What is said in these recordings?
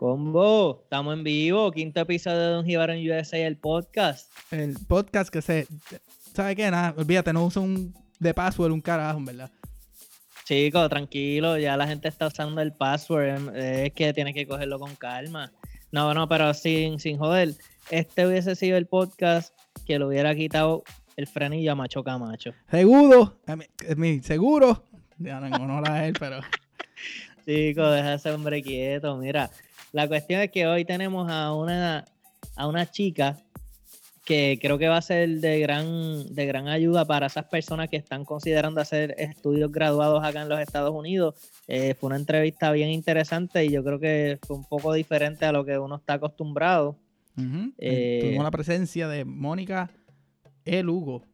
Combo, estamos en vivo, quinto episodio de Don Jibarón USA, el podcast. El podcast que se. ¿Sabe qué? Nada, olvídate, no usa un de password un carajo, verdad. Chico, tranquilo, ya la gente está usando el password, em, es que tiene que cogerlo con calma. No, no, pero sin, sin joder, este hubiese sido el podcast que lo hubiera quitado el frenillo a Macho Camacho. Seguro, es mi seguro. Ya no en honor a él, pero. Chico, deja a ese hombre quieto. Mira, la cuestión es que hoy tenemos a una, a una chica que creo que va a ser de gran, de gran ayuda para esas personas que están considerando hacer estudios graduados acá en los Estados Unidos. Eh, fue una entrevista bien interesante y yo creo que fue un poco diferente a lo que uno está acostumbrado. Eh, Tuvimos la presencia de Mónica El Hugo.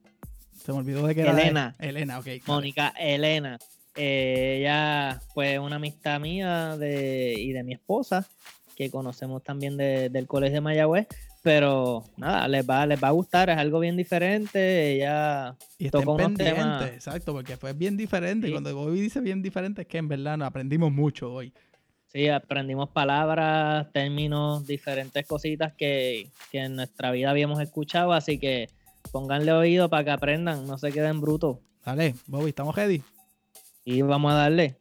Se me olvidó de que era. Elena. Elena, ok. Mónica Elena. Eh, ella fue una amistad mía de, y de mi esposa, que conocemos también de- del Colegio de Mayagüez. Pero nada, les va, les va a gustar, es algo bien diferente. Ella Y tocó unos temas- exacto, porque fue bien diferente. Sí. Cuando Bobby dice bien diferente, es que en verdad nos aprendimos mucho hoy. Sí, aprendimos palabras, términos, diferentes cositas que, que en nuestra vida habíamos escuchado, así que pónganle oído para que aprendan, no se queden brutos. Dale, Bobby, ¿estamos ready? Y vamos a darle.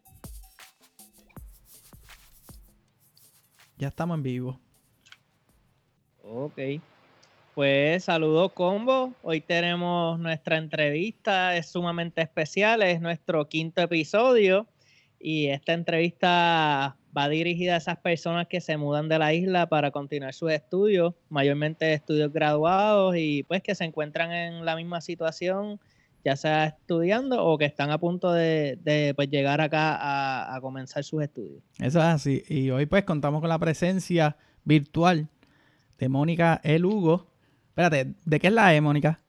Ya estamos en vivo. Ok. Pues saludos combo. Hoy tenemos nuestra entrevista, es sumamente especial, es nuestro quinto episodio y esta entrevista va dirigida a esas personas que se mudan de la isla para continuar sus estudios, mayormente estudios graduados y pues que se encuentran en la misma situación, ya sea estudiando o que están a punto de, de, pues, llegar acá a, a comenzar sus estudios. Eso es así. Y hoy pues contamos con la presencia virtual de Mónica El Hugo. Espérate, ¿de qué es la E, Mónica?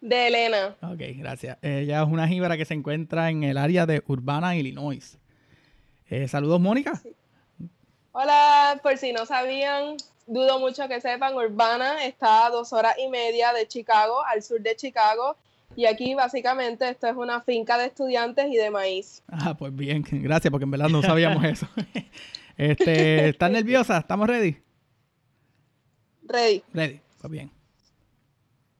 De Elena. Ok, gracias. Ella es una jíbara que se encuentra en el área de Urbana, Illinois. Eh, saludos, Mónica. Hola, por si no sabían, dudo mucho que sepan, Urbana está a dos horas y media de Chicago, al sur de Chicago. Y aquí básicamente esto es una finca de estudiantes y de maíz. Ah, pues bien, gracias, porque en verdad no sabíamos eso. este, ¿Estás nerviosa? ¿Estamos ready? Ready. Ready, pues bien.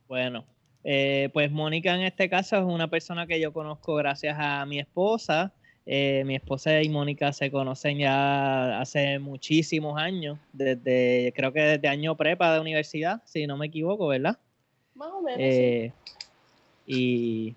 Bueno, eh, pues Mónica en este caso es una persona que yo conozco gracias a mi esposa. Eh, mi esposa y Mónica se conocen ya hace muchísimos años, desde creo que desde año prepa de universidad, si no me equivoco, ¿verdad? Más o menos. sí. Y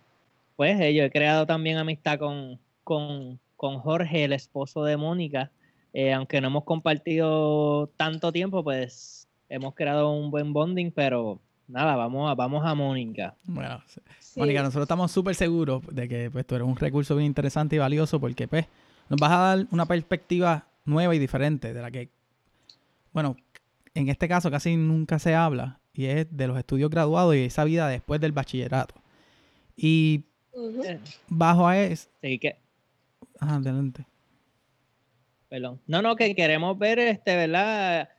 pues eh, yo he creado también amistad con, con, con Jorge, el esposo de Mónica. Eh, aunque no hemos compartido tanto tiempo, pues hemos creado un buen bonding, pero nada, vamos a, vamos a Mónica. Bueno, Sí. Mónica, nosotros estamos súper seguros de que pues, tú eres un recurso bien interesante y valioso porque pues, nos vas a dar una perspectiva nueva y diferente de la que, bueno, en este caso casi nunca se habla y es de los estudios graduados y esa vida después del bachillerato. Y Ujú. bajo a eso... Así que, Ajá, adelante. perdón. No, no, que queremos ver, este, ¿verdad?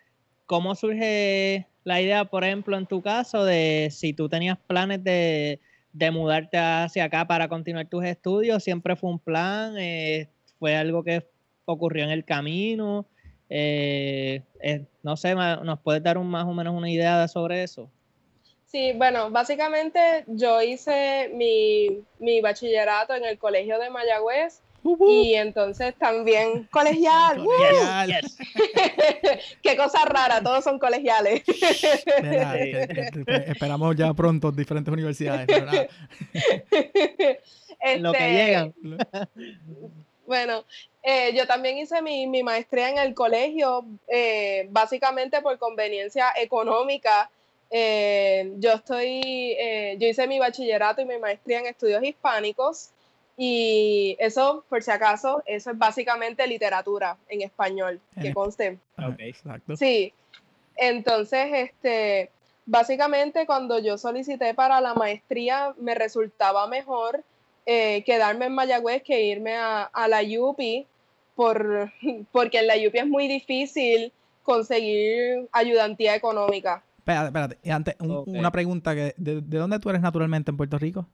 ¿Cómo surge la idea, por ejemplo, en tu caso, de si tú tenías planes de, de mudarte hacia acá para continuar tus estudios? ¿Siempre fue un plan? Eh, ¿Fue algo que ocurrió en el camino? Eh, eh, no sé, ¿nos puedes dar un, más o menos una idea sobre eso? Sí, bueno, básicamente yo hice mi, mi bachillerato en el colegio de Mayagüez Uh, uh, y entonces también colegial. ¡uh! colegial. Qué cosa rara, todos son colegiales. Mira, que- que- que esperamos ya pronto diferentes universidades. Lo que Este, llegan. Bueno, eh, yo también hice mi, mi maestría en el colegio, eh, básicamente por conveniencia económica. Eh, yo estoy, eh, yo hice mi bachillerato y mi maestría en estudios hispánicos y eso, por si acaso, eso es básicamente literatura en español, que conste. Ok. Exacto. Sí, entonces, este, básicamente cuando yo solicité para la maestría me resultaba mejor eh, quedarme en Mayagüez que irme a, a la UPI, por, porque en la UPI es muy difícil conseguir ayudantía económica. Espérate, espérate. Y antes, un- una pregunta. Que, de, de dónde tú eres naturalmente en Puerto Rico?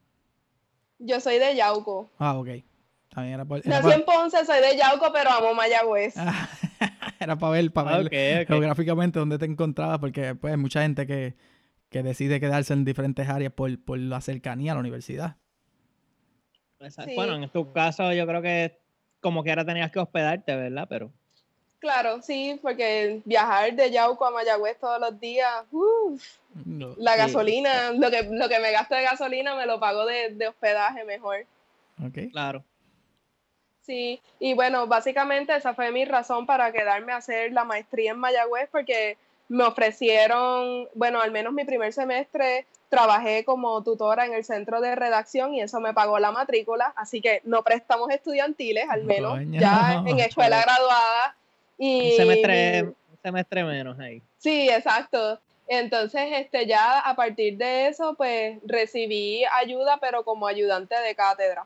Yo soy de Yauco. Ah, ok. También era por... era Nací por- en Ponce, soy de Yauco, pero amo Mayagüez. Ah, Era para ver, para ver geográficamente dónde te encontrabas, porque pues hay mucha gente que, decide quedarse en diferentes áreas por, la cercanía a la universidad. Bueno, en tu caso yo creo que como que ahora tenías que hospedarte, ¿verdad? Pero... Claro, sí, porque viajar de Yauco a Mayagüez todos los días, la gasolina, lo que, lo que me gasto de gasolina me lo pago de, de hospedaje mejor. Ok. Claro. Sí, y bueno, básicamente esa fue mi razón para quedarme a hacer la maestría en Mayagüez, porque me ofrecieron, bueno, al menos mi primer semestre trabajé como tutora en el centro de redacción y eso me pagó la matrícula, así que no prestamos estudiantiles, al menos, ya en escuela graduada. Y, un semestre, un semestre menos ahí. Sí, exacto. Entonces, este, ya a partir de eso, pues recibí ayuda, pero como ayudante de cátedra.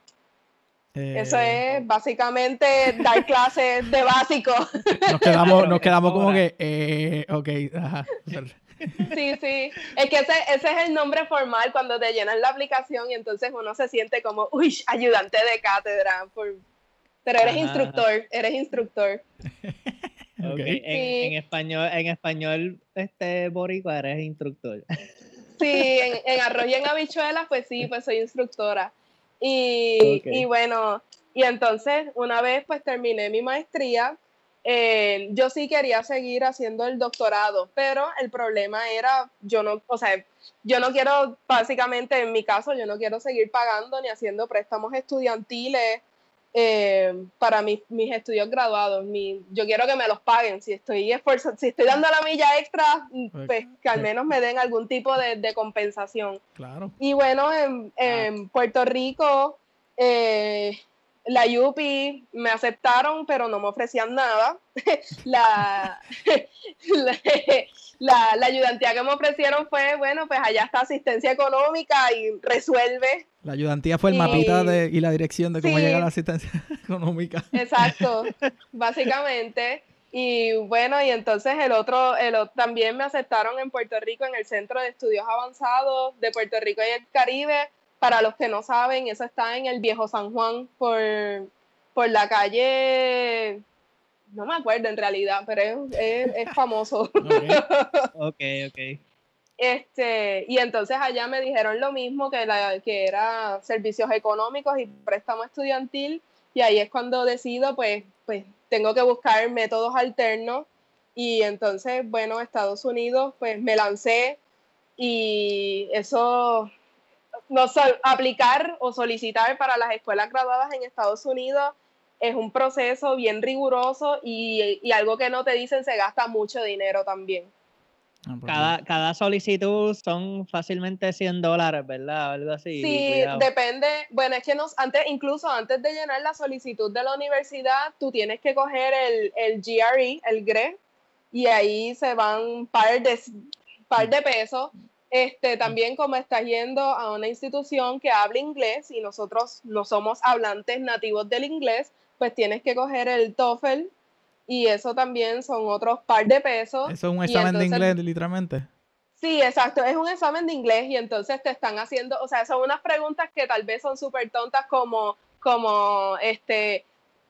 Eso eh, es básicamente dar clases de básico. Nos quedamos, nos quedamos como que, eh, ok, ajá. Sí, sí. Es que ese, ese, es el nombre formal cuando te llenan la aplicación y entonces uno se siente como, uy, ayudante de cátedra. Pero eres instructor, eres instructor. Okay. En, español, en español, este boricua eres instructor. Sí, en, en arroz y en habichuelas, pues sí, pues soy instructora. Y, bueno, y entonces una vez pues terminé mi maestría, eh, yo sí quería seguir haciendo el doctorado, pero el problema era, yo no, o sea, yo no quiero, básicamente en mi caso, yo no quiero seguir pagando ni haciendo préstamos estudiantiles eh, para mis, mis, estudios graduados. Mi, yo quiero que me los paguen. Si estoy si estoy dando la milla extra, pues que al menos me den algún tipo de, de compensación. Claro. Y bueno, en, en Puerto Rico, eh, la UPI me aceptaron, pero no me ofrecían nada. la, la, la, ayudantía que me ofrecieron fue, bueno, pues allá está asistencia económica y resuelve. La ayudantía fue el mapita de, y la dirección de cómo llega la asistencia económica. Exacto, básicamente. Y bueno, y entonces el otro, el, también me aceptaron en Puerto Rico en el Centro de Estudios Avanzados de Puerto Rico y el Caribe para los que no saben, eso está en el Viejo San Juan por, por la calle, no me acuerdo en realidad, pero es, famoso. ok, ok. Este, y entonces allá me dijeron lo mismo que, la, que era servicios económicos y préstamo estudiantil, y ahí es cuando decido, pues, pues tengo que buscar métodos alternos, y entonces, bueno, Estados Unidos, pues me lancé, y eso no aplicar o solicitar para las escuelas graduadas en Estados Unidos es un proceso bien riguroso y, algo que no te dicen se gasta mucho dinero también. Ah, cada, cada solicitud son fácilmente 100 dólares, ¿verdad? Algo así. Sí, depende. Bueno, es que nos, antes, incluso antes de llenar la solicitud de la universidad, tú tienes que coger el, el GRE, el GRE, y ahí se van un par de, par de pesos este, también como estás yendo a una institución que habla inglés y nosotros no somos hablantes nativos del inglés, pues tienes que coger el TOEFL y eso también son otros par de pesos. Eso es un examen de inglés, literalmente. Sí, exacto, es un examen de inglés y entonces te están haciendo, o sea, son unas preguntas que tal vez son súper tontas como, como, este,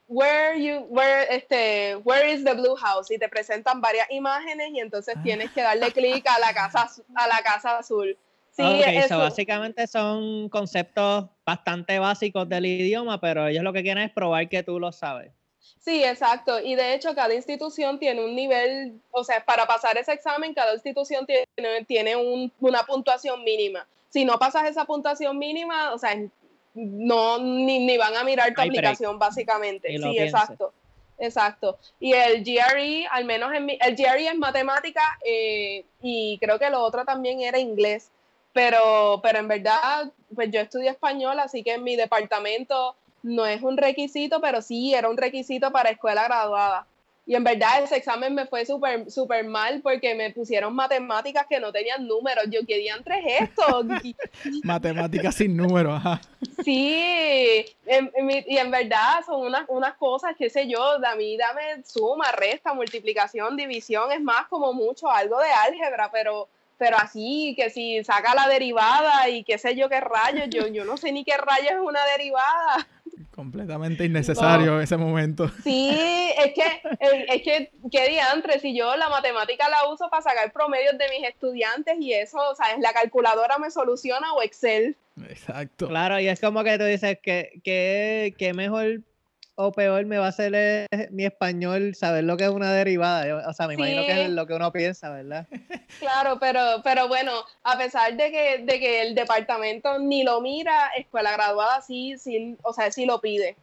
where you where este where is the blue house y te presentan varias imágenes y entonces ah. tienes que darle clic a la casa a la casa azul. Sí, eso. básicamente son conceptos bastante básicos del idioma, pero ellos lo que quieren es probar que tú lo sabes. Sí, exacto. Y de hecho, cada institución tiene un nivel, o sea, para pasar ese examen, cada institución tiene, tiene una puntuación mínima. Si no pasas esa puntuación mínima, o sea, no ni, van a mirar tu aplicación básicamente. Sí, exacto. Exacto. Y el GRE, al menos en mi, el GRE es matemática eh, y creo que lo otro también era inglés. Pero, pero en verdad, pues yo estudio español, así que en mi departamento no es un requisito, pero sí era un requisito para escuela graduada. Y en verdad ese examen me fue súper super mal porque me pusieron matemáticas que no tenían números. Yo, ¿qué diantres es esto? matemáticas sin números, ajá. Sí, y en verdad son unas, unas cosas, qué sé yo, a mí dame suma, resta, multiplicación, división, es más como mucho algo de álgebra, pero pero así, que si saca la derivada y qué sé yo qué rayos, yo, yo no sé ni qué rayos es una derivada. Completamente innecesario ese momento. Sí, es que, eh, es que, qué diantre, si yo la matemática la uso para sacar promedios de mis estudiantes y eso, o sea, la calculadora me soluciona o Excel. Exacto. Claro, y es como que tú dices que, que, que mejor o peor me va a hacer eh, mi español saber lo que es una derivada. o sea, me imagino que es lo que uno piensa, ¿verdad? Claro, pero, pero bueno, a pesar de que, de que el departamento ni lo mira, escuela graduada sí, sí, o sea, sí lo pide.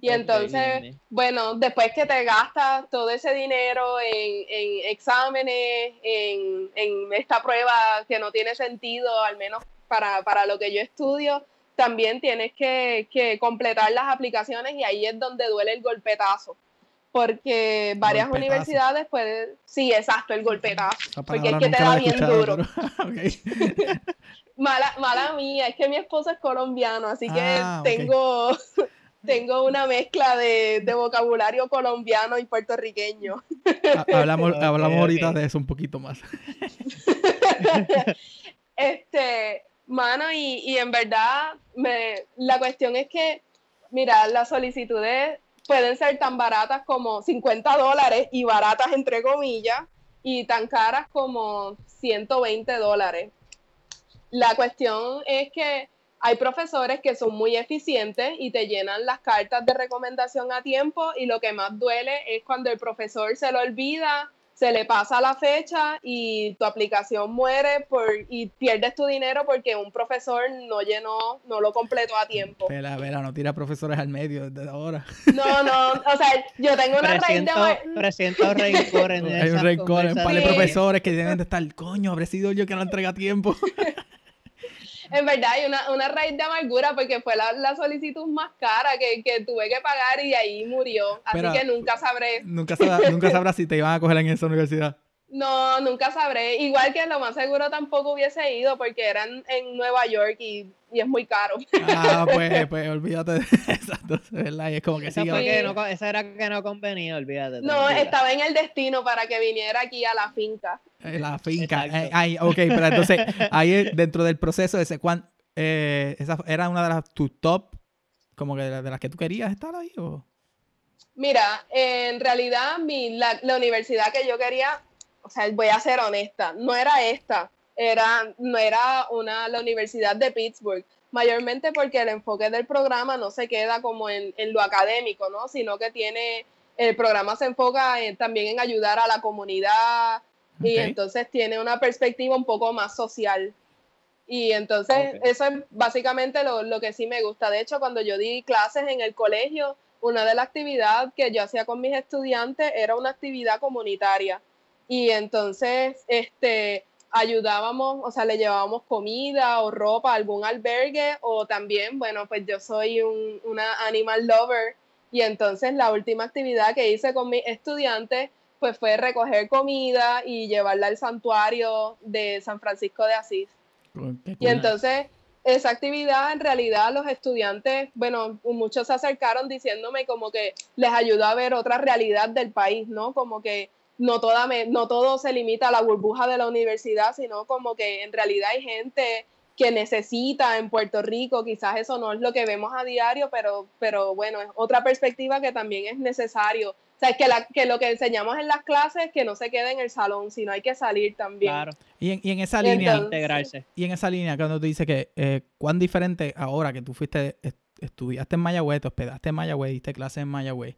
Y entonces, bueno, después que te gastas todo ese dinero en, en exámenes, en, en, esta prueba que no tiene sentido, al menos para, para lo que yo estudio, también tienes que, completar las aplicaciones y ahí es donde duele el golpetazo. Porque varias universidades pueden. Sí, exacto, el golpetazo. Porque es que te da bien duro. mala, mala mía, es que mi esposo es colombiano, así que ah, tengo, tengo una mezcla de, vocabulario colombiano y puertorriqueño. hablamos hablamos ahorita de eso un poquito más. este, Mano, y, y en verdad, me, la cuestión es que, mira, las solicitudes pueden ser tan baratas como 50 dólares y baratas entre comillas, y tan caras como 120 dólares. La cuestión es que hay profesores que son muy eficientes y te llenan las cartas de recomendación a tiempo y lo que más duele es cuando el profesor se lo olvida se le pasa la fecha y tu aplicación muere por, y pierdes tu dinero porque un profesor no llenó, no lo completó a tiempo. Vela, vela, no tira profesores al medio desde ahora. No, no, o sea, yo tengo una raíz de... Presiento rencor en Hay un rencor en par de profesores que deben de estar, coño, habré sido yo que no entrega a tiempo. en verdad hay una, una raíz de amargura porque fue la, solicitud más cara que, tuve que pagar y ahí murió. Así que nunca sabré. Nunca, sabrás, nunca sabrás si te iban a coger en esa universidad. No, nunca sabré. Igual que lo más seguro tampoco hubiese ido porque eran en Nueva York y, es muy caro. Ah, pues, pues olvídate de eso, ¿verdad? Y es como que sí. no, esa era que no convenía, olvídate. No, estaba en el destino para que viniera aquí a la finca. Eh, la finca. Eh, ay, ok, pero entonces, ahí dentro del proceso, ese, ¿cuán, eh, esa era una de las tus top, como que de, las que tú querías estar ahí o... Mira, en realidad mi, la, la universidad que yo quería o sea, voy a ser honesta, no era esta, era, no era una, la Universidad de Pittsburgh, mayormente porque el enfoque del programa no se queda como en, lo académico, ¿no? Sino que tiene, el programa se enfoca también en ayudar a la comunidad y entonces tiene una perspectiva un poco más social. Y entonces eso es básicamente lo, lo que sí me gusta. De hecho, cuando yo di clases en el colegio, una de las actividades que yo hacía con mis estudiantes era una actividad comunitaria y entonces este ayudábamos, o sea, le llevábamos comida o ropa a algún albergue o también, bueno, pues yo soy un, una animal lover y entonces la última actividad que hice con mis estudiantes pues fue recoger comida y llevarla al santuario de San Francisco de Asís. Y entonces esa actividad en realidad los estudiantes, bueno, muchos se acercaron diciéndome como que les ayudó a ver otra realidad del país, ¿no? Como que no, toda no todo se limita a la burbuja de la universidad, sino como que en realidad hay gente que necesita en Puerto Rico, quizás eso no es lo que vemos a diario, pero, pero bueno, es otra perspectiva que también es necesario. O sea, que, la, que lo que enseñamos en las clases que no se quede en el salón, sino hay que salir también. Claro. Y en, y en esa línea, integrarse. Y en esa línea, cuando tú dices que eh, cuán diferente ahora que tú fuiste, estudiaste en Mayagüez, te hospedaste en Mayagüez, diste clases en Mayagüez,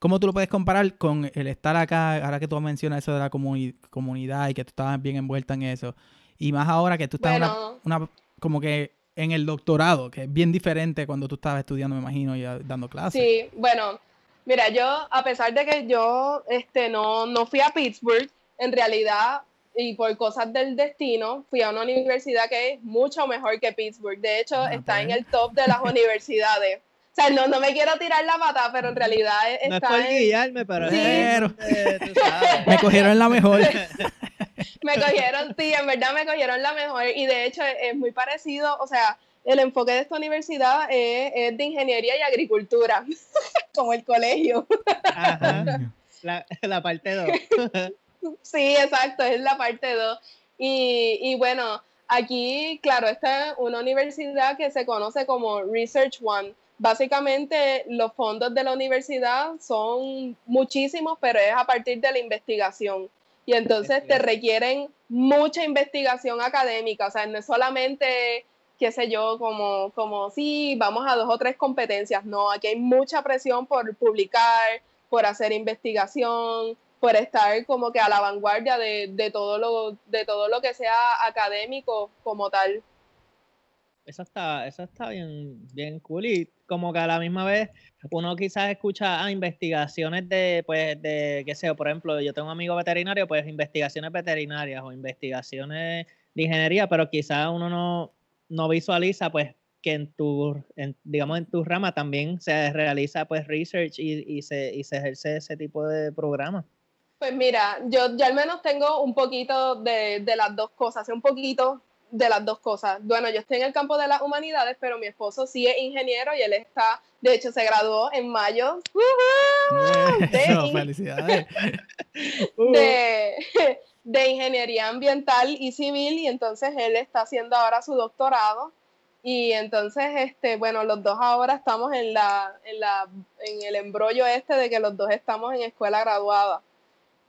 ¿Cómo tú lo puedes comparar con el estar acá, ahora que tú mencionas eso de la comunidad y que tú estabas bien envuelta en eso? Y más ahora que tú estás una, como que en el doctorado, que es bien diferente cuando tú estabas estudiando, me imagino, y dando clases. Sí, bueno, mira, yo, a pesar de que yo este, no, no fui a Pittsburgh, en realidad, y por cosas del destino, fui a una universidad que es mucho mejor que Pittsburgh. De hecho, ah, está en el top de las universidades. O sea, no, no me quiero tirar la pata, pero en realidad está no es por guiarme, pero, me cogieron la mejor. me cogieron, sí, en verdad me cogieron la mejor. Y de hecho es, muy parecido, o sea, el enfoque de esta universidad es, de ingeniería y agricultura, como el colegio. Ajá. La, la parte 2. sí, exacto, es la parte 2. Y, y bueno, aquí, claro, esta es una universidad que se conoce como Research One básicamente los fondos de la universidad son muchísimos, pero es a partir de la investigación. Y entonces te requieren mucha investigación académica, o sea, no es solamente, qué sé yo, como, como sí, vamos a dos o tres competencias, no, aquí hay mucha presión por publicar, por hacer investigación, por estar como que a la vanguardia de, de, todo, lo, de todo lo que sea académico como tal. Eso está, eso está bien, bien cool y como que a la misma vez uno quizás escucha ah, investigaciones de, pues, de, qué sé, por ejemplo, yo tengo un amigo veterinario, pues investigaciones veterinarias o investigaciones de ingeniería, pero quizás uno no, no visualiza, pues, que en tu, digamos, en tu rama también se realiza, pues, research y, y, se, y se ejerce ese tipo de programa. Pues mira, yo, ya al menos tengo un poquito de, de las dos cosas, un poquito de las dos cosas. Bueno, yo estoy en el campo de las humanidades, pero mi esposo sí es ingeniero y él está, de hecho, se graduó en mayo. De, felicidades. De, de, ingeniería ambiental y civil y entonces él está haciendo ahora su doctorado. Y entonces, este, bueno, los dos ahora estamos en, la, en, la, en el embrollo este de que los dos estamos en escuela graduada.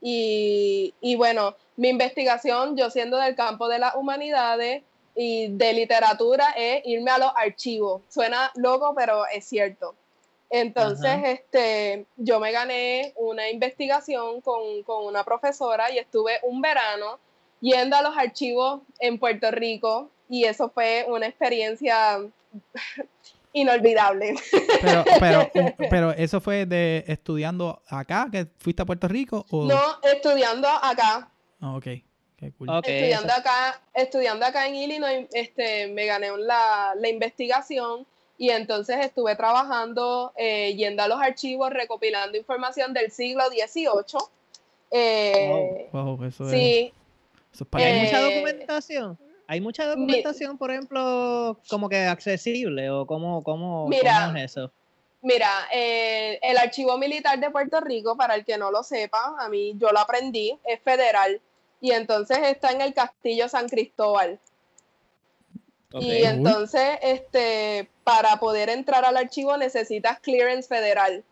Y, y, bueno, mi investigación, yo siendo del campo de las humanidades y de literatura, es irme a los archivos. Suena loco, pero es cierto. Entonces, este, yo me gané una investigación con, con una profesora y estuve un verano yendo a los archivos en Puerto Rico y eso fue una experiencia inolvidable. Pero, pero, pero eso fue de estudiando acá, que fuiste a Puerto Rico o no estudiando acá. Ah, ok. Cool. Estudiando acá, estudiando acá en Illinois, este, me gané la, la investigación y entonces estuve trabajando eh, yendo a los archivos recopilando información del siglo XVIII. Eh, wow. eso sí. Es, ¿Hay mucha eh, documentación? ¿Hay mucha documentación, por ejemplo, como que accesible o cómo, cómo, mira, es eso? Mira, eh, el Archivo Militar de Puerto Rico, para el que no lo sepa, a mí yo lo aprendí, es federal y entonces está en el Castillo San Cristóbal. Y entonces, este, para poder entrar al archivo necesitas clearance federal.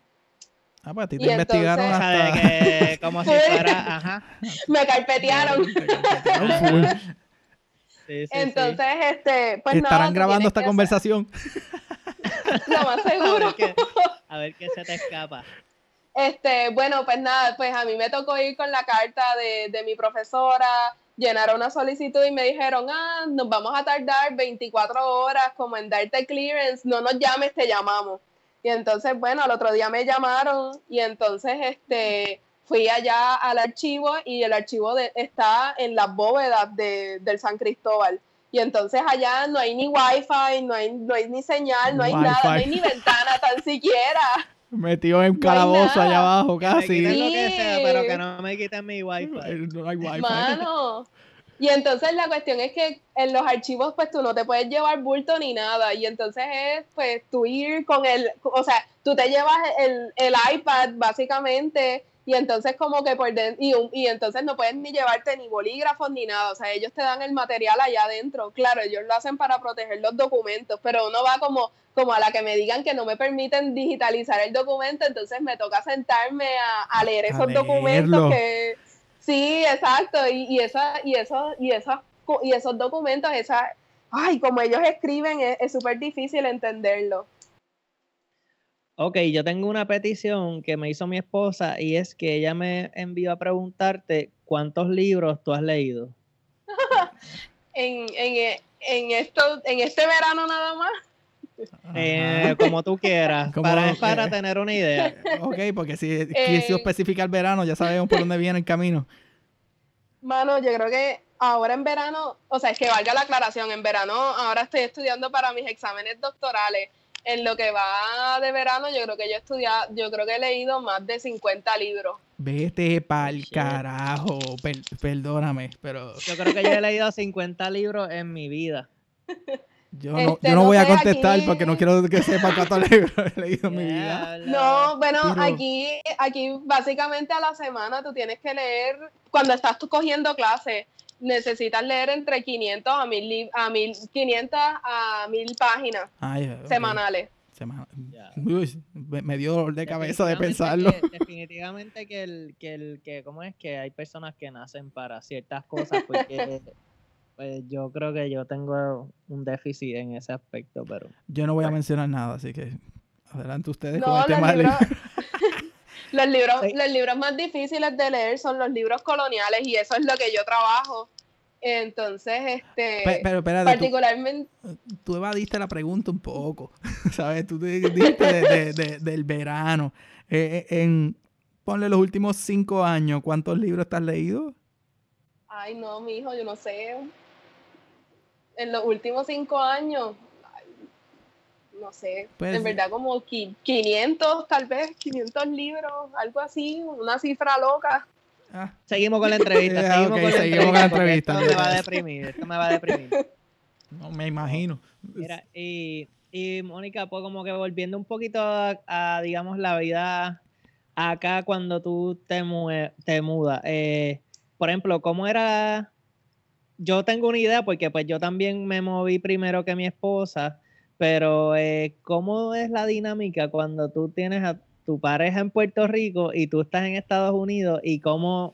Ah, pues a ti te investigaron hasta... que, como si fuera, ajá. Me carpetearon. Entonces, este, pues Estarán grabando esta conversación. Lo más seguro. A ver, qué, se te escapa. Este, bueno, pues nada, pues a mí me tocó ir con la carta de, de mi profesora, llenar una solicitud y me dijeron, ah, nos vamos a tardar 24 horas como en darte clearance, no nos llames, te llamamos. Y entonces, bueno, al otro día me llamaron y entonces, este, fui allá al archivo y el archivo está en las bóvedas de, del San Cristóbal. Y entonces allá no hay ni wifi, no hay, no hay ni señal, no hay nada, no hay ni ventana tan siquiera. Metido en un calabozo allá abajo casi. lo que sea, pero que no me quiten mi wifi. No hay wifi. Mano. Y entonces la cuestión es que en los archivos pues tú no te puedes llevar bulto ni nada. Y entonces es pues tú ir con el, o sea, tú te llevas el, el iPad básicamente y entonces como que por dentro, y, y, entonces no puedes ni llevarte ni bolígrafos ni nada, o sea, ellos te dan el material allá adentro, claro, ellos lo hacen para proteger los documentos, pero uno va como, como a la que me digan que no me permiten digitalizar el documento, entonces me toca sentarme a, leer esos documentos que... Sí, exacto, y, y, esa, y, eso, y, esos, y esos documentos, esa, ay, como ellos escriben, es súper difícil entenderlo. Ok, yo tengo una petición que me hizo mi esposa y es que ella me envió a preguntarte cuántos libros tú has leído. en, en, esto, en este verano nada más. Eh, como tú quieras, para, para tener una idea. Ok, porque si eh, quiso especificar verano, ya sabemos por dónde viene el camino. Mano, yo creo que ahora en verano, o sea, es que valga la aclaración, en verano ahora estoy estudiando para mis exámenes doctorales en lo que va de verano, yo creo que yo he estudiado, yo creo que he leído más de 50 libros. Vete pa'l carajo, perdóname, pero... Yo creo que yo he leído 50 libros en mi vida. Yo no, este, yo no, voy a contestar porque no quiero que sepa cuántos libros he leído en mi vida. No, bueno, aquí, aquí básicamente a la semana tú tienes que leer, cuando estás tú cogiendo clases, necesitas leer entre 500 a 1000 a 1500 a 1000 páginas semanales. Semana. Ya. Uy, me dio dolor de cabeza de Definitivamente pensarlo. que- definitivamente que el, que el, que, ¿cómo es? Que hay personas que nacen para ciertas cosas, porque pues yo creo que yo tengo un déficit en ese aspecto, pero Yo no voy a mencionar nada, así que adelante ustedes con el tema del libros, los, libros, Sí. los libros más difíciles de leer son los libros coloniales y eso es lo que yo trabajo. Entonces, este, Pe- Pero espérate, particularmente, tú evadiste la pregunta un poco, ¿sabes? Tú te- dijiste de- de- de- del verano. Eh, eh, en, ponle los últimos cinco años, ¿cuántos libros has leído? ay no, mi hijo, yo no sé. En los últimos cinco años, no sé, Pues- en verdad como qui- 500 tal vez, 500 libros, algo así, una cifra loca. Ah, seguimos con la entrevista, Ah, seguimos, con la seguimos con la entrevista, entrevista. Esto me va a deprimir, esto me va a deprimir. no me imagino. Mira, y, y Mónica, pues como que volviendo un poquito a, a, digamos, la vida acá cuando tú te, mue- te mudas. eh, por ejemplo, ¿cómo era? Yo tengo una idea porque pues yo también me moví primero que mi esposa, pero eh, ¿cómo es la dinámica cuando tú tienes a tu pareja en Puerto Rico y tú estás en Estados Unidos y cómo,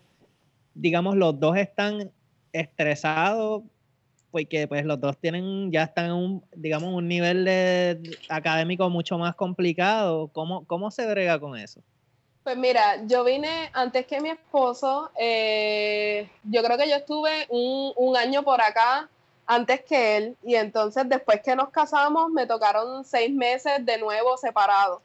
digamos, los dos están estresados porque pues los dos tienen, ya están en un, digamos, un nivel académico mucho más complicado. ¿Cómo, ¿Cómo se brega con eso? Pues mira, yo vine antes que mi esposo, eh, yo creo que yo estuve un, un año por acá antes que él y entonces después que nos casamos me tocaron seis meses de nuevo separados.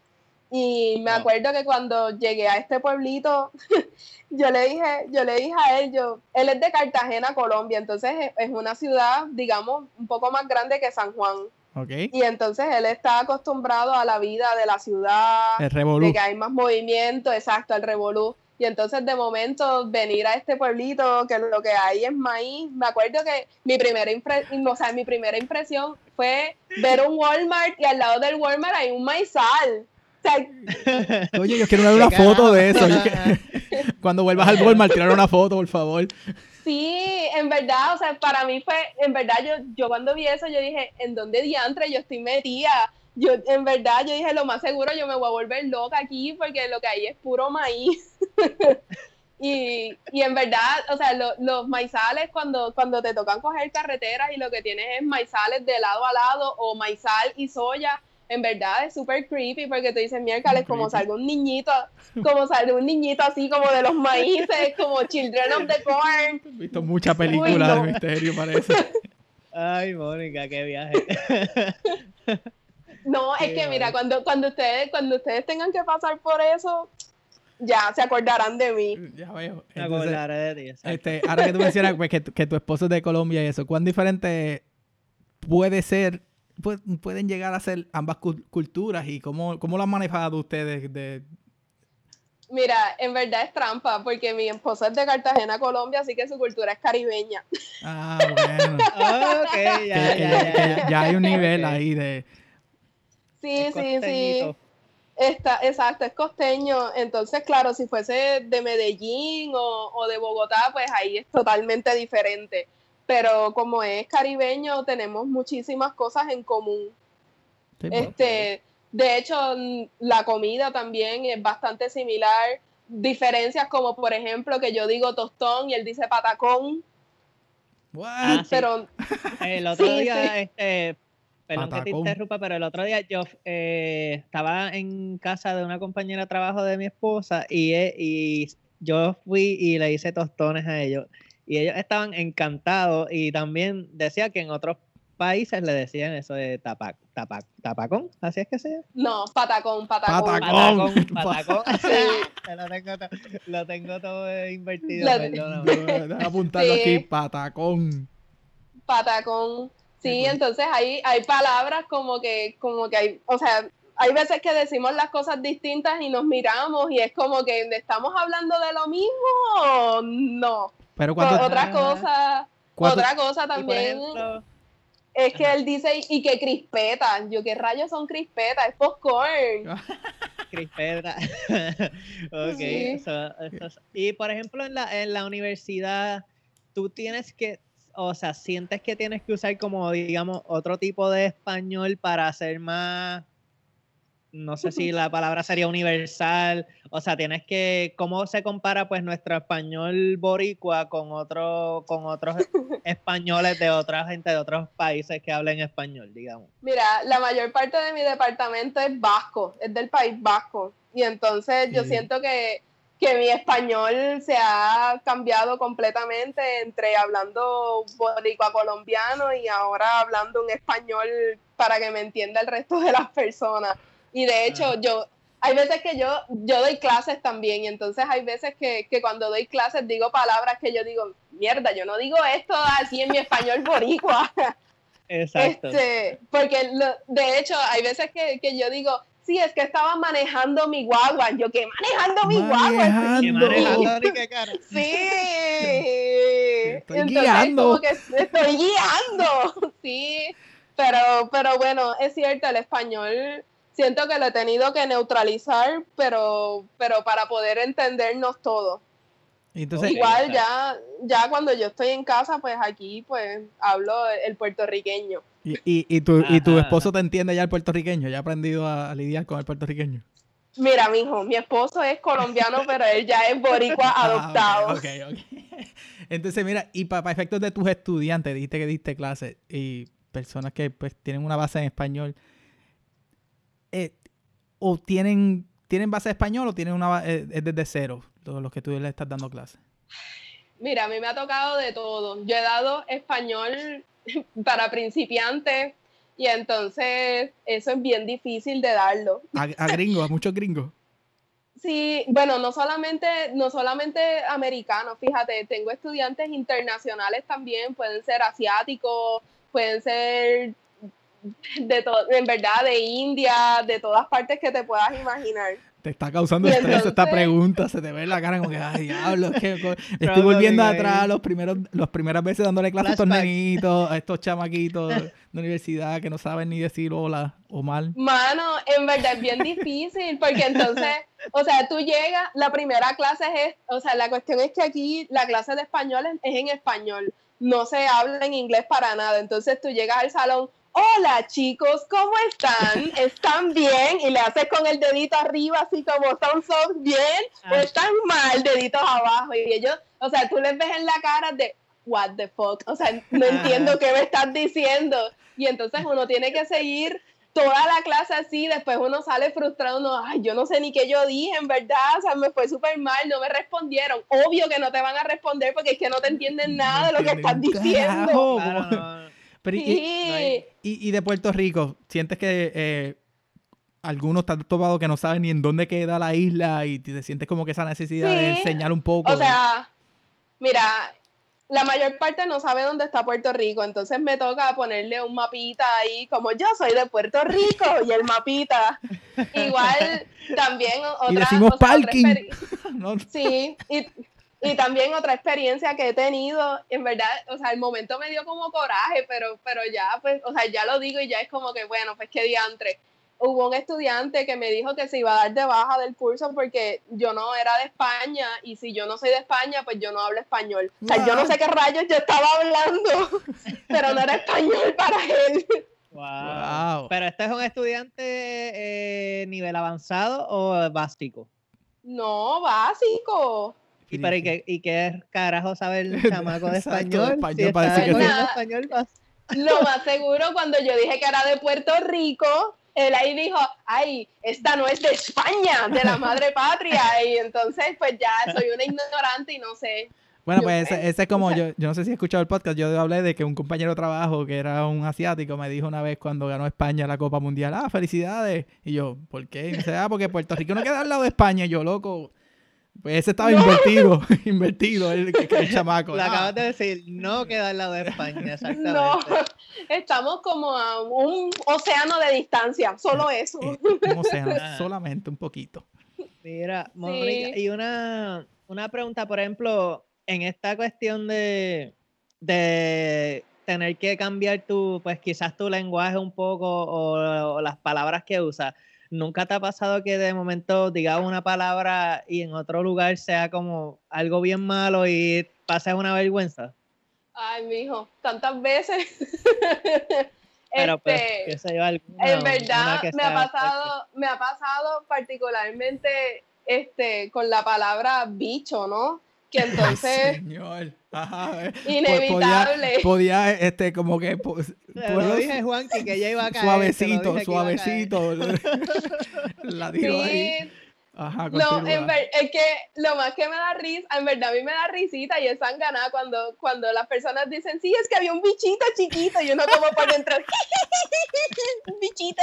Y me Wow. acuerdo que cuando llegué a este pueblito, yo le dije, yo le dije a él, yo, él es de Cartagena, Colombia, entonces es- una ciudad, digamos, un poco más grande que San Juan. Y entonces él está acostumbrado a la vida de la ciudad, El de que hay más movimiento, exacto, al revolú. Y entonces de momento venir a este pueblito que lo que hay es maíz. Me acuerdo que mi primera, impre- o sea, mi primera impresión fue ver un Walmart y al lado del Walmart hay un maizal. O sea, Oye, yo quiero ver una ¿Qué foto de eso. Cuando vuelvas al Walmart, tirar una foto, por favor. sí, en verdad, o sea, para mí fue, en verdad, yo, yo cuando vi eso, yo dije, ¿en dónde diantre yo estoy metida? Yo, en verdad, yo dije, lo más seguro, yo me voy a volver loca aquí porque lo que hay es puro maíz. y, y en verdad, o sea, lo- los maizales, cuando, cuando te tocan coger carreteras y lo que tienes es maizales de lado a lado o maizal y soya, en verdad es súper creepy porque te dicen miércoles como salga un niñito, como salga un niñito así como de los maíces, como Children of the Corn. He visto muchas películas de misterio, parece. Ay, Mónica, qué viaje. No, es que mira, cuando, cuando ustedes, cuando ustedes tengan que pasar por eso, ya se acordarán de mí. Ya veo. Me Entonces, acordaré de ti. este, ahora que tú mencionas pues, que, tu- que tu esposo es de Colombia y eso, ¿cuán diferente puede ser, pu- pueden llegar a ser ambas cul- culturas y cómo, cómo lo han manejado ustedes? De, Mira, en verdad es trampa, porque mi esposo es de Cartagena, Colombia, así que su cultura es caribeña. ah, bueno. Ah, ok, ya, que, ya, que- ya, ya. ya hay un nivel ahí de... Sí, sí, sí. Está, exacto, es costeño. Entonces, claro, si fuese de Medellín o, o de Bogotá, pues ahí es totalmente diferente. Pero como es caribeño, tenemos muchísimas cosas en común. Sí. Este, de hecho, la comida también es bastante similar. Diferencias como, por ejemplo, que yo digo tostón y él dice patacón, What? Ah, sí. pero El otro Sí, día, sí. este, perdón que te interrumpa, pero el otro día yo eh, estaba en casa de una compañera de trabajo de mi esposa y, e- y yo fui y le hice tostones a ellos. Y ellos estaban encantados y también decía que en otros países le decían eso de tapac, tapac, tapacón, así es que se llama. no, patacón, patacón. Patacón. Patacón, patacón. Sí. lo, tengo to- lo tengo todo eh, invertido. Déjame apuntarlo Sí. aquí, patacón. patacón. Sí, pues. entonces hay, hay palabras como que, como que hay, o sea, hay veces que decimos las cosas distintas y nos miramos y es como que estamos hablando de lo mismo o no. Pero O- cuánto... otra Ajá. cosa, cuánto- otra cosa también ejemplo, es que él dice y que crispetas. Yo, ¿qué rayos son crispetas? Es popcorn. Crispeta. ok. Sí. y por ejemplo, en la, en la universidad, tú tienes que, o sea, sientes que tienes que usar como, digamos, otro tipo de español para hacer más, no sé si la palabra sería universal, o sea, tienes que, ¿cómo se compara pues nuestro español boricua con, otro, con otros españoles de otra gente de otros países que hablen español, digamos? Mira, la mayor parte de mi departamento es vasco, es del país vasco, y entonces yo siento que, que mi español se ha cambiado completamente entre hablando boricua colombiano y ahora hablando un español para que me entienda el resto de las personas. Y de hecho, yo, hay veces que yo, yo doy clases también, y entonces hay veces que, que, cuando doy clases digo palabras que yo digo, mierda, yo no digo esto así en mi español boricua. Exacto. Este, porque de hecho, hay veces que, que, yo digo, sí, es que estaba manejando mi guagua. Yo, que manejando mi guagua? ¿Qué manejando? ¿Qué cara? Sí. Estoy entonces, guiando. Como que estoy guiando. Sí. Pero, pero bueno, es cierto, el español siento que lo he tenido que neutralizar, pero, pero para poder entendernos todos. Entonces, Igual ya, ya cuando yo estoy en casa, pues aquí pues hablo el puertorriqueño. ¿Y, y, y, tu, ¿y tu esposo te entiende ya el puertorriqueño? ¿Ya ha aprendido a, lidiar con el puertorriqueño? Mira, mijo, mi esposo es colombiano, pero él ya es boricua adoptado. Ah, okay, okay, okay. Entonces, mira, y para, para efectos de tus estudiantes, dijiste que diste clases y personas que pues tienen una base en español, eh, o tienen, tienen base de español o tienen una eh, es desde cero, todos los que tú le estás dando clases? Mira, a mí me ha tocado de todo. Yo he dado español para principiantes y entonces eso es bien difícil de darlo. A, a gringos, a muchos gringos. Sí, bueno, no solamente, no solamente americanos, fíjate, tengo estudiantes internacionales también, pueden ser asiáticos, pueden ser de todo, en verdad, de India, de todas partes que te puedas imaginar. Te está causando estrés entonces, esta pregunta, se te ve la cara como que, ay, diablo, que estoy volviendo atrás los primeros, las primeras veces dándole clases a estos nenitos, a estos chamaquitos de universidad que no saben ni decir hola o mal. Mano, en verdad es bien difícil, porque entonces, o sea, tú llegas, la primera clase es, o sea, la cuestión es que aquí la clase de español es en español, no se habla en inglés para nada, entonces tú llegas al salón, hola chicos, ¿cómo están? ¿Están bien? Y le haces con el dedito arriba, así como thumbs up, bien, o ah. están mal, deditos abajo. Y ellos, o sea, tú les ves en la cara de, what the fuck, o sea, no entiendo qué me estás diciendo. Y entonces uno tiene que seguir toda la clase así, después uno sale frustrado, uno, ay, yo no sé ni qué yo dije, en verdad, o sea, me fue súper mal, no me respondieron. Obvio que no te van a responder porque es que no te entienden nada de lo que estás diciendo. Claro. Pero y, y, y, de Puerto Rico, ¿sientes que eh, algunos están tomados que no saben ni en dónde queda la isla y te sientes como que esa necesidad sí. de enseñar un poco? O sea, mira, la mayor parte no sabe dónde está Puerto Rico, entonces me toca ponerle un mapita ahí, como yo soy de Puerto Rico y el mapita. Igual también otra, y decimos o sea, parking. no. Sí, y y también otra experiencia que he tenido, en verdad, o sea, el momento me dio como coraje, pero, pero ya, pues, o sea, ya lo digo y ya es como que, bueno, pues qué diantre. Hubo un estudiante que me dijo que se iba a dar de baja del curso porque yo no era de España y si yo no soy de España, pues yo no hablo español. O sea, yo no sé qué rayos yo estaba hablando, pero no era español para él. Wow. wow. Pero este es un estudiante eh, nivel avanzado o básico? No, básico. ¿Y, para, ¿y, qué, ¿Y qué carajo sabe el chamaco de español? español si para decir que español, Lo más seguro, cuando yo dije que era de Puerto Rico, él ahí dijo, ay, esta no es de España, de la madre patria. Y entonces, pues ya soy una ignorante y no sé. Bueno, pues ese, ese, es como, yo, yo no sé si he escuchado el podcast, yo hablé de que un compañero de trabajo que era un asiático me dijo una vez cuando ganó España la Copa Mundial, ah, felicidades. Y yo, ¿por qué? Y me dice, ah, porque Puerto Rico no queda al lado de España. Y yo, loco, pues ese estaba no. invertido, invertido el, el, el chamaco. Lo acabas de decir, no queda al lado de España, exactamente. No, estamos como a un océano de distancia, solo eso. Eh, un océano, solamente un poquito. Mira, Mónica, sí. y una, una pregunta, por ejemplo, en esta cuestión de, de tener que cambiar tu, pues quizás tu lenguaje un poco o, o las palabras que usas ¿Nunca te ha pasado que de momento digas una palabra y en otro lugar sea como algo bien malo y pases una vergüenza? Ay, mijo, tantas veces. Pero pues, Este, yo, alguna- en verdad que me ha pasado, me ha pasado particularmente este con la palabra bicho, ¿no? Que entonces Señor. Ajá. eh. Inevitable. Podía, podía, este, como que. puedo- lo dije, Juanqui, que ella iba a caer. suavecito, suavecito. La tiró ahí. Sí, Ajá, No, en ver- es que lo más que me da risa, en verdad a mí me da risita y es sanganada cuando, cuando las personas dicen, sí, es que había un bichito chiquito y uno como por dentro, un bichito.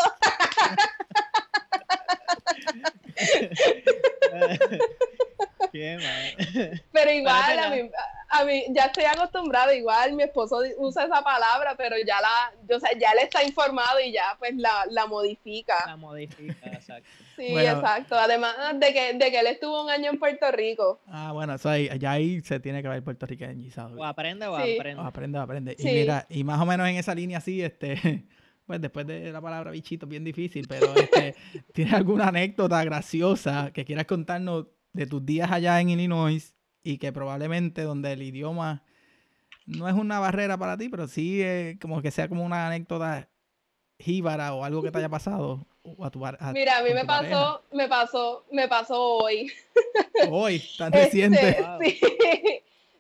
Qué mal. Pero igual, a mí, a mí, ya estoy acostumbrada, igual mi esposo usa esa palabra, pero ya la, o sea, ya él está informado y ya pues la, la modifica. La modifica, exacto. Sí, Bueno. exacto. Además de que, de que él estuvo un año en Puerto Rico. Ah, bueno, eso ahí, ya ahí se tiene que ver puertorriqueñizado. O aprende o Sí. aprende. Oh, aprende, aprende. Y mira, y más o menos en esa línea así, este, pues después de la palabra bichito, bien difícil, pero este, ¿tienes alguna anécdota graciosa que quieras contarnos de tus días allá en Illinois y que probablemente donde el idioma no es una barrera para ti, pero sí eh, como que sea como una anécdota jíbara o algo que te haya pasado o a tu, a- Mira, a mí me pareja? pasó, me pasó, me pasó hoy. hoy, tan Este, reciente. Wow. sí.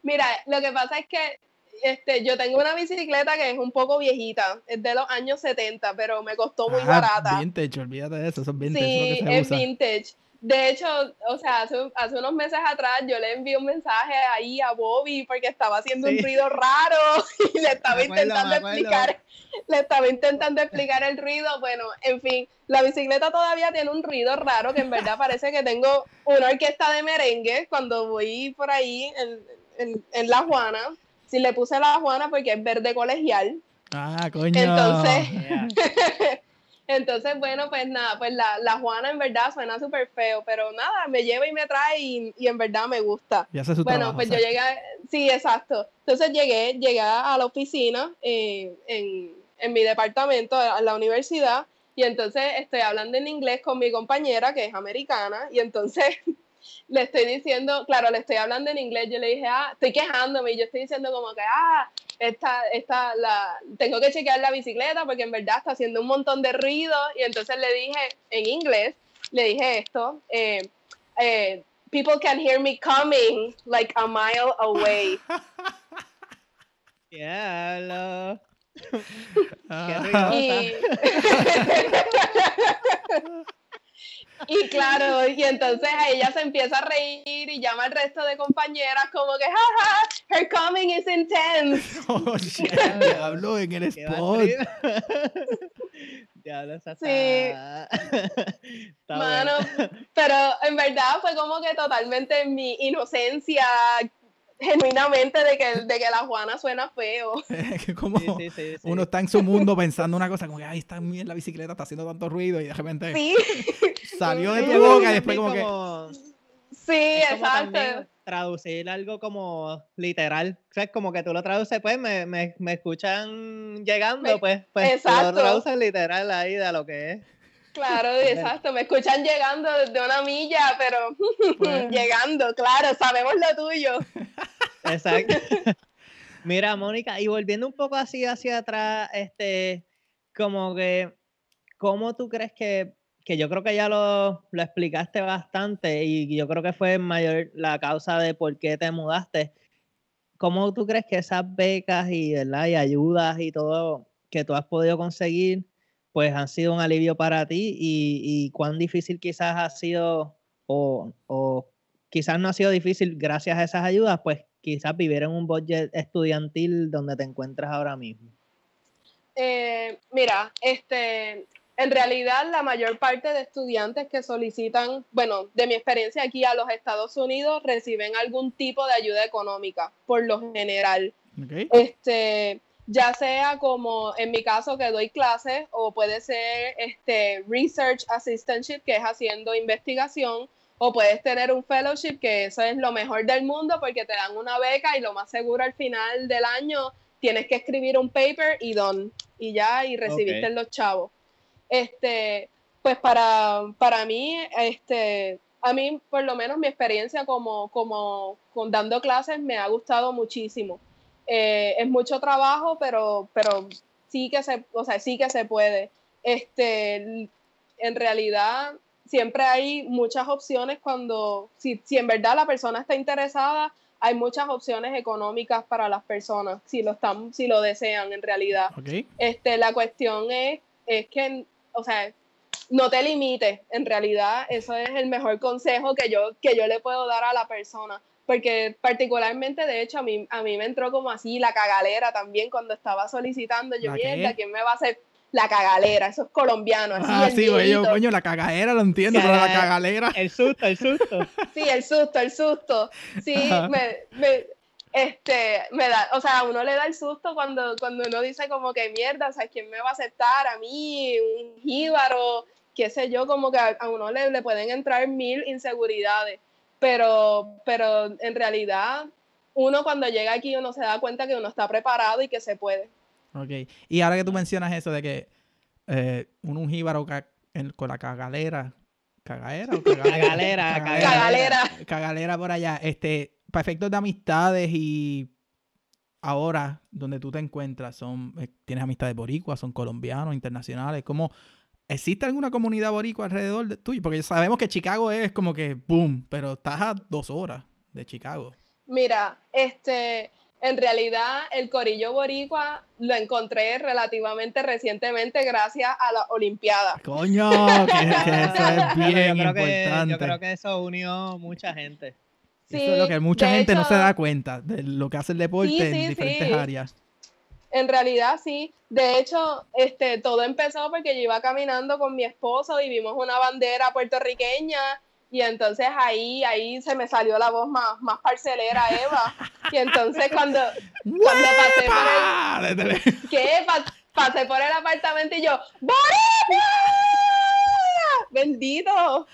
Mira, lo que pasa es que este, yo tengo una bicicleta que es un poco viejita, es de los años 70, pero me costó muy Ah, barata. Vintage, olvídate de eso, es vintage, Sí, es lo que se es usa. vintage. De hecho, o sea, hace, hace unos meses atrás yo le envié un mensaje ahí a Bobby porque estaba haciendo un Sí. ruido raro y le estaba acuerdo, intentando explicar, le estaba intentando explicar el ruido. Bueno, en fin, la bicicleta todavía tiene un ruido raro que en verdad parece que tengo una orquesta de merengue cuando voy por ahí en, en- en La Juana. Si le puse La Juana porque es verde colegial. Ah, coño. Entonces, Yeah. entonces, bueno, pues nada, pues la, la Juana en verdad suena súper feo, pero nada, me lleva y me trae y, y en verdad me gusta. Y hace su Bueno, trabajo, pues yo llegué, sí, exacto. Entonces llegué, llegué a la oficina eh, en, en mi departamento, a la universidad, y entonces estoy hablando en inglés con mi compañera, que es americana, y entonces le estoy diciendo, claro, le estoy hablando en inglés, yo le dije, ah, estoy quejándome, y yo estoy diciendo como que, ah, esta, esta, la, tengo que chequear la bicicleta porque en verdad está haciendo un montón de ruido, y entonces le dije en inglés, le dije esto, eh, eh, people can hear me coming like a mile away. Diablo. Ah, ruido. Y, claro, y entonces ella se empieza a reír y llama al resto de compañeras como que, jaja, her coming is intense. oh, en el spot. Sí. Mano, pero en verdad fue como que totalmente mi inocencia, genuinamente, de que, de que la Juana suena feo. Que como Sí, sí, sí, sí. uno está en su mundo pensando una cosa como que, ay, está bien la bicicleta, está haciendo tanto ruido y de repente Sí, salió de tu boca y Es después como que... sí, es como también exacto. traducir algo como literal. O sea, como que tú lo traduces, pues me, me, me escuchan llegando, Me- pues, pues tú exacto. lo traduces literal ahí de lo que es. Claro, exacto. Me escuchan llegando desde una milla, pero Pues. llegando, claro, sabemos lo tuyo. Exacto. Mira, Mónica, y volviendo un poco así hacia atrás, este, como que, ¿cómo tú crees que, que yo creo que ya lo, lo explicaste bastante y yo creo que fue mayor la causa de por qué te mudaste? ¿Cómo tú crees que esas becas y, ¿verdad? y ayudas y todo que tú has podido conseguir, pues han sido un alivio para ti y, y cuán difícil quizás ha sido o, o quizás no ha sido difícil gracias a esas ayudas, pues quizás vivir en un budget estudiantil donde te encuentras ahora mismo. Eh, mira, este, en realidad la mayor parte de estudiantes que solicitan, bueno, de mi experiencia aquí a los Estados Unidos, reciben algún tipo de ayuda económica, por lo general. Ok. Este, ya sea como en mi caso que doy clases o puede ser este research assistantship que es haciendo investigación o puedes tener un fellowship que eso es lo mejor del mundo porque te dan una beca y lo más seguro al final del año tienes que escribir un paper y don y ya y recibiste Ok. los chavos. Este, pues para, para mí este a mí por lo menos mi experiencia como como con dando clases me ha gustado muchísimo. Eh, es mucho trabajo, pero, pero sí que se, o sea, sí que se puede. Este, en realidad, siempre hay muchas opciones cuando, si, si en verdad la persona está interesada, hay muchas opciones económicas para las personas, si lo están, si lo desean en realidad. Este, la cuestión es, es que, o sea, no te limites, en realidad, eso es el mejor consejo que yo, que yo le puedo dar a la persona. Porque particularmente, de hecho, a mí, a mí me entró como así la cagalera también cuando estaba solicitando. Yo, mierda, ¿quién me va a hacer? La cagalera, eso es colombiano. Así ah, sí, yo, coño, la cagadera lo entiendo, pero la cagalera. El susto, el susto. Sí, el susto, el susto. Sí, me, me, este, me da, o sea, a uno le da el susto cuando, cuando uno dice como que mierda, o sea, ¿quién me va a aceptar? A mí, un jíbaro, qué sé yo, como que a, uno le, le, pueden entrar mil inseguridades. Pero, pero en realidad, uno cuando llega aquí, uno se da cuenta que uno está preparado y que se puede. Ok. Y ahora que tú mencionas eso de que eh, un jíbaro con la cagalera, ¿cagadera o cagalera? cagalera, cagalera. por allá. Este, para efectos de amistades y ahora donde tú te encuentras, son, eh, tienes amistades boricuas, son colombianos, internacionales, ¿cómo existe alguna comunidad boricua alrededor de tuyo? Porque sabemos que Chicago es como que boom, pero estás a dos horas de Chicago. Mira, este, en realidad, el corillo boricua lo encontré relativamente recientemente gracias a la Olimpiada. Coño, que, eso es bien yo importante. yo creo que eso unió mucha gente. eso es lo que mucha gente no se da cuenta de lo que hace el deporte en diferentes áreas. En realidad sí. De hecho, este, todo empezó porque yo iba caminando con mi esposo y vimos una bandera puertorriqueña y entonces ahí, ahí se me salió la voz más, más parcelera, Eva. Y entonces cuando, cuando pasé por el... ¿Qué? pasé por el apartamento y yo, ¡Bolivia! ¡Bendito!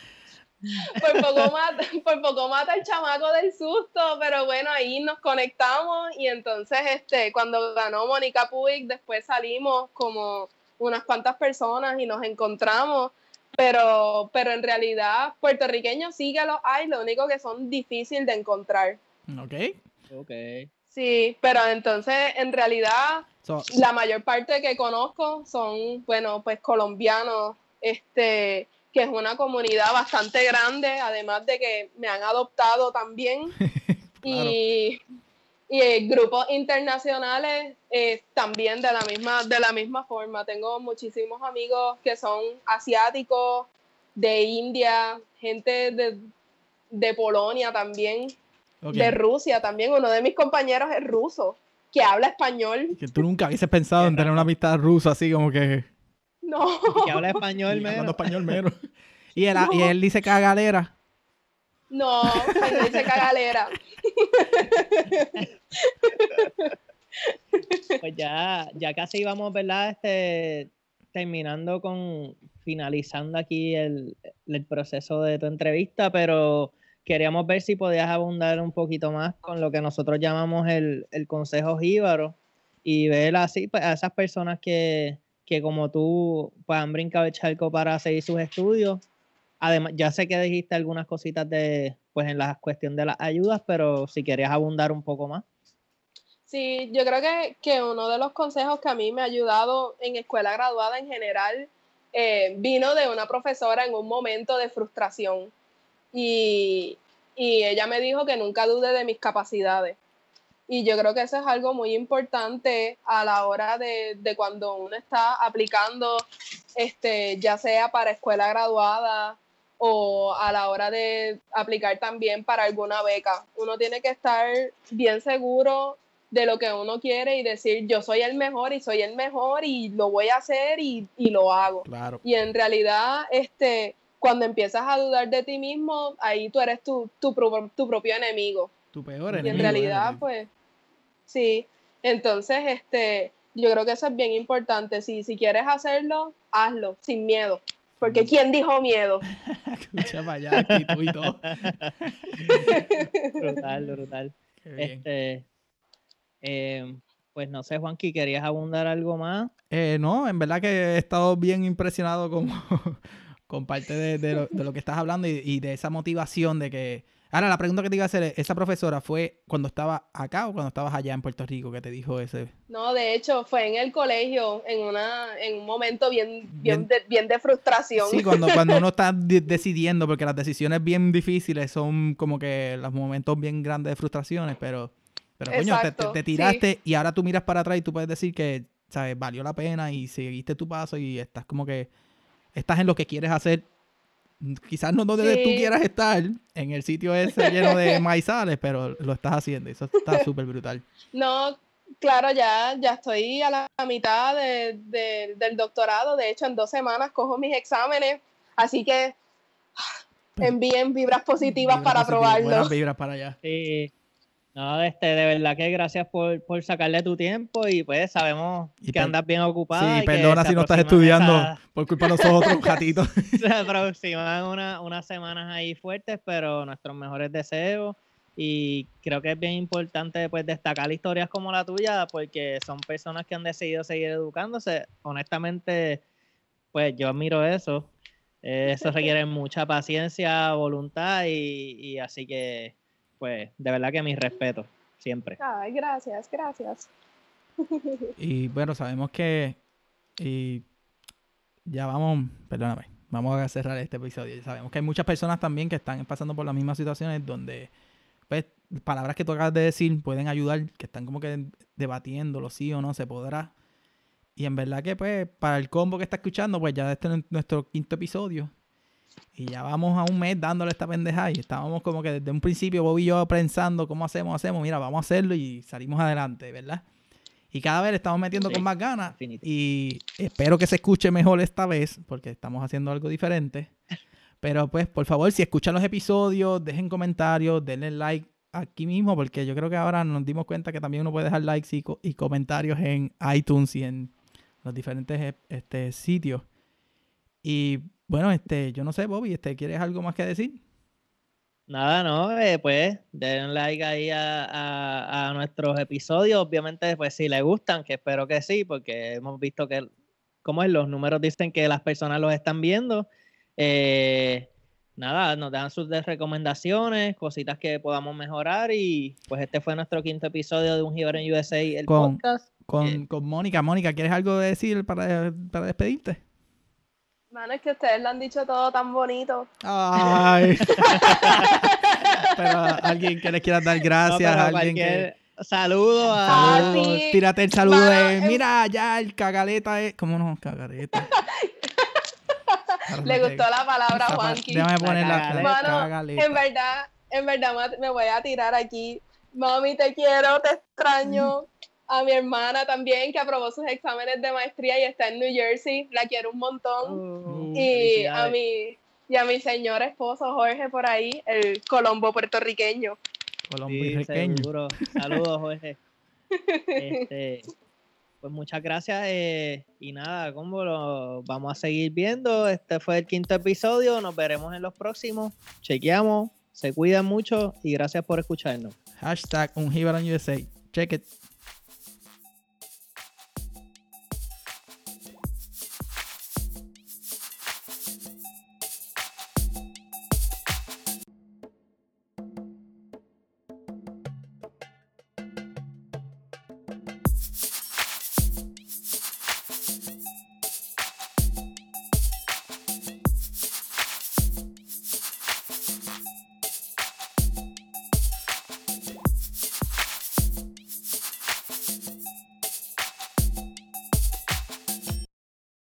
Por poco, mata, por poco mata el chamaco del susto, pero bueno, ahí nos conectamos y entonces este, cuando ganó Mónica Puig, después salimos como unas cuantas personas y nos encontramos pero, pero en realidad puertorriqueños sí que los hay, lo único que son difíciles de encontrar. Ok. Ok. Sí, pero entonces en realidad la mayor parte que conozco son, bueno, pues colombianos, este, que es una comunidad bastante grande, además de que me han adoptado también. Y y grupos internacionales eh, también de la misma de la misma forma. Tengo muchísimos amigos que son asiáticos de India gente de, Polonia también de Rusia también. Uno de mis compañeros es ruso que habla español. Que tú nunca hubieses pensado en tener una amistad rusa así como que no. Que habla español menos español menos y él, y él dice cagadera. No, no dice cagalera. Pues ya, ya casi íbamos, ¿verdad? Este, terminando con, finalizando aquí el, proceso de tu entrevista, pero queríamos ver si podías abundar un poquito más con lo que nosotros llamamos el, consejo jíbaro y ver así pues, a esas personas que, que como tú pues, han brincado el charco para seguir sus estudios Además, ya sé que dijiste algunas cositas de, pues en la cuestión de las ayudas, pero si querías abundar un poco más. Sí, yo creo que, que uno de los consejos que a mí me ha ayudado en escuela graduada en general eh, vino de una profesora en un momento de frustración. Y, y ella me dijo que nunca dude de mis capacidades. Y yo creo que eso es algo muy importante a la hora de, de, cuando uno está aplicando, este, ya sea para escuela graduada o a la hora de aplicar también para alguna beca. Uno tiene que estar bien seguro de lo que uno quiere y decir yo soy el mejor y soy el mejor y lo voy a hacer y, lo hago. Y en realidad, este, cuando empiezas a dudar de ti mismo, ahí tú eres tu, tu, tu propio enemigo. Tu peor enemigo. Y en realidad, pues, sí. Entonces, este, yo creo que eso es bien importante. Si, si quieres hacerlo, hazlo, sin miedo. Porque ¿quién dijo miedo? Escucha para allá, aquí tú y todo. brutal, brutal. Este, eh, pues no sé, Juanqui, ¿querías abundar algo más? Eh, no, en verdad que he estado bien impresionado con, con parte de, lo, que estás hablando y, de esa motivación de que Ahora, la pregunta que te iba a hacer es, ¿esa profesora fue cuando estaba acá o cuando estabas allá en Puerto Rico que te dijo ese? No, de hecho, fue en el colegio, en una en un momento bien, bien, de, bien de frustración. Sí, cuando, cuando uno está decidiendo, porque las decisiones bien difíciles son como que los momentos bien grandes de frustraciones, pero, pero coño, te, tiraste y ahora tú miras para atrás y tú puedes decir que, ¿sabes? Valió la pena y seguiste tu paso y estás como que, estás en lo que quieres hacer quizás no donde tú quieras estar, en el sitio ese lleno de maizales, pero lo estás haciendo. Eso está súper brutal. No, claro, ya, ya estoy a la mitad del doctorado. De hecho, en dos semanas cojo mis exámenes. Así que pues, envíen vibras positivas para probarlo. Buenas vibras para allá. Sí. No, este, de verdad que gracias por, sacarle tu tiempo y pues sabemos que andas bien ocupado. Sí, perdona si no estás estudiando por culpa de nosotros, gatito. se aproximan unas semanas ahí fuertes, pero nuestros mejores deseos. Y creo que es bien importante pues destacar historias como la tuya porque son personas que han decidido seguir educándose. Honestamente, pues yo admiro eso. Eso requiere mucha paciencia, voluntad y, y así que pues de verdad que mi respeto, siempre. Ay, gracias, gracias. Y bueno, sabemos que y ya vamos, perdóname, vamos a cerrar este episodio. Sabemos que hay muchas personas también que están pasando por las mismas situaciones donde pues palabras que tú acabas de decir pueden ayudar, que están como que debatiéndolo, sí o no se podrá. Y en verdad que pues para el combo que está escuchando, pues ya este es nuestro quinto episodio. Y ya vamos a un mes dándole esta pendeja y estábamos como que desde un principio Bob y yo pensando cómo hacemos, hacemos, mira, vamos a hacerlo y salimos adelante, ¿verdad? Y cada vez le estamos metiendo con más ganas y espero que se escuche mejor esta vez porque estamos haciendo algo diferente. Pero pues, por favor, si escuchan los episodios, dejen comentarios, denle like aquí mismo porque yo creo que ahora nos dimos cuenta que también uno puede dejar likes y, y comentarios en iTunes y en los diferentes este, sitios. Y bueno, este, yo no sé, Bobby, este, ¿quieres algo más que decir? Nada, no, eh, pues den like ahí a, a, nuestros episodios. Obviamente, pues si les gustan, que espero que sí, porque hemos visto que, como es, los números dicen que las personas los están viendo. Eh, nada, nos dan sus recomendaciones, cositas que podamos mejorar y pues este fue nuestro quinto episodio de Un Giver en USA, el podcast. Con, eh, con Mónica. Mónica, ¿quieres algo decir para, para despedirte? Mano, es que ustedes lo han dicho todo tan bonito. Ay. pero alguien que les quiera dar gracias, alguien que... Saludo a... Ah, Tírate el saludo de... Mira, ya el cagaleta es... ¿Cómo no? Cagaleta. Le gustó la palabra, Juanqui. Déjame poner la, cagaleta. En verdad, en verdad me voy a tirar aquí. Mami, te quiero, te extraño a mi hermana también, que aprobó sus exámenes de maestría y está en New Jersey. La quiero un montón. Oh, y, a mi, y a mi señor esposo Jorge por ahí, el Colombo puertorriqueño. Colombo puertorriqueño. Saludos, Jorge. Este, pues muchas gracias. Eh, y nada, como lo vamos a seguir viendo. Este fue el quinto episodio. Nos veremos en los próximos. Chequeamos. Se cuidan mucho y gracias por escucharnos. Hashtag un USA. Check it.